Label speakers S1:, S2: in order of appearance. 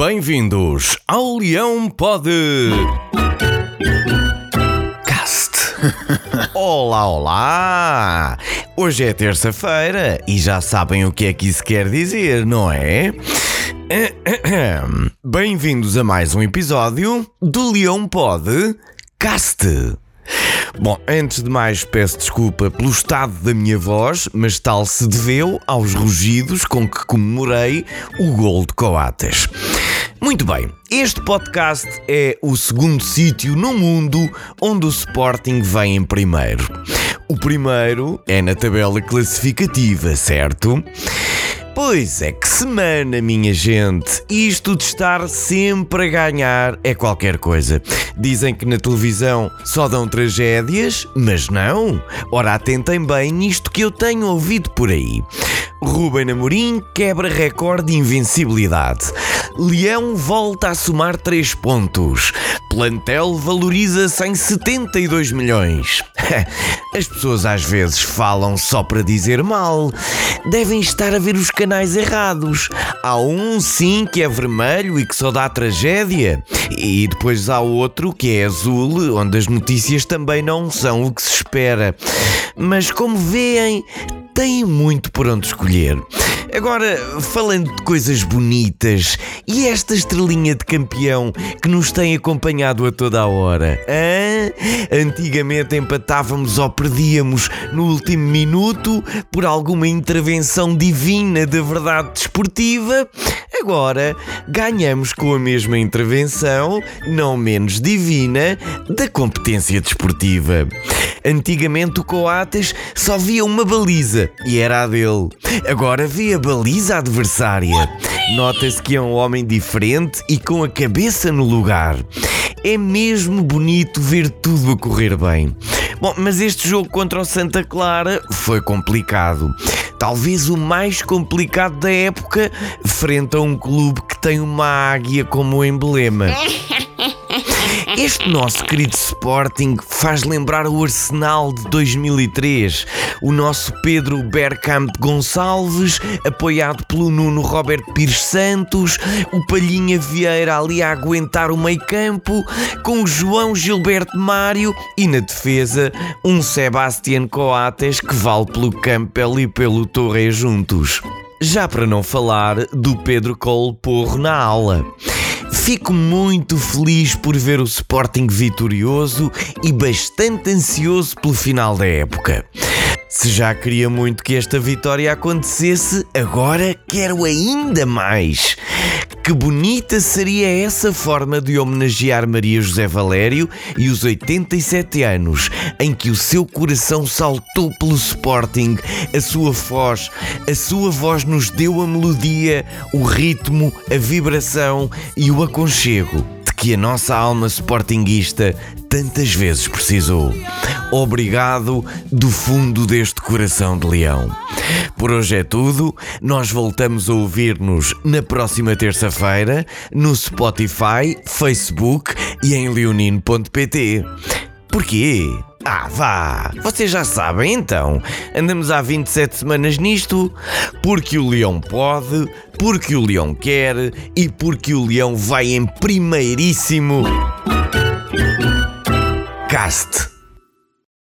S1: Bem-vindos ao Leão Pode Cast. Olá, olá! Hoje é terça-feira e já sabem o que é que isso quer dizer, não é? Bem-vindos a mais um episódio do Leão Pode Cast. Bom, antes de mais, peço desculpa pelo estado da minha voz, mas tal se deveu aos rugidos com que comemorei o gol de Coates. Muito bem, este podcast é o segundo sítio no mundo onde o Sporting vem em primeiro. O primeiro é na tabela classificativa, certo? Pois é que semana, minha gente. Isto de estar sempre a ganhar é qualquer coisa. Dizem que na televisão só dão tragédias, mas não. Ora, atentem bem nisto que eu tenho ouvido por aí. Ruben Amorim quebra recorde de invencibilidade. Leão volta a somar 3 pontos. Plantel valoriza-se em 72 milhões. As pessoas às vezes falam só para dizer mal. Devem estar a ver os canais errados. Há um sim que é vermelho e que só dá tragédia, e depois há outro que é azul, onde as notícias também não são o que se espera. Mas como veem, têm muito por onde escolher. Agora, falando de coisas bonitas, e esta estrelinha de campeão que nos tem acompanhado a toda a hora? Hã? Antigamente empatávamos ou perdíamos no último minuto por alguma intervenção divina da verdade desportiva. Agora ganhamos com a mesma intervenção, não menos divina, da competência desportiva. Antigamente o Coates só via uma baliza e era a dele. Agora vê a baliza adversária. Nota-se que é um homem diferente e com a cabeça no lugar. É mesmo bonito ver tudo a correr bem. Bom, mas este jogo contra o Santa Clara foi complicado. Talvez o mais complicado da época, frente a um clube que tem uma águia como emblema. Este nosso querido Sporting faz lembrar o Arsenal de 2003. O nosso Pedro Bergkamp Gonçalves, apoiado pelo Nuno Roberto Pires Santos, o Palhinha Vieira ali a aguentar o meio campo, com o João Gilberto Mário e na defesa um Sebastián Coates que vale pelo Campbell e pelo Torre juntos. Já para não falar do Pedro Cole Porro na ala. Fico muito feliz por ver o Sporting vitorioso e bastante ansioso pelo final da época. Se já queria muito que esta vitória acontecesse, agora quero ainda mais. Que bonita seria essa forma de homenagear Maria José Valério e os 87 anos em que o seu coração saltou pelo Sporting, a sua voz, a sua voz nos deu a melodia, o ritmo, a vibração e o aconchego de que a nossa alma sportinguista tantas vezes precisou. Obrigado do fundo deste coração de leão. Por hoje é tudo. Nós voltamos a ouvir-nos na próxima terça-feira no Spotify, Facebook e em leonino.pt. Porquê? Ah, vá! Vocês já sabem então. Andamos há 27 semanas nisto. Porque o leão pode, porque o leão quer e porque o leão vai em primeiríssimo. Cast.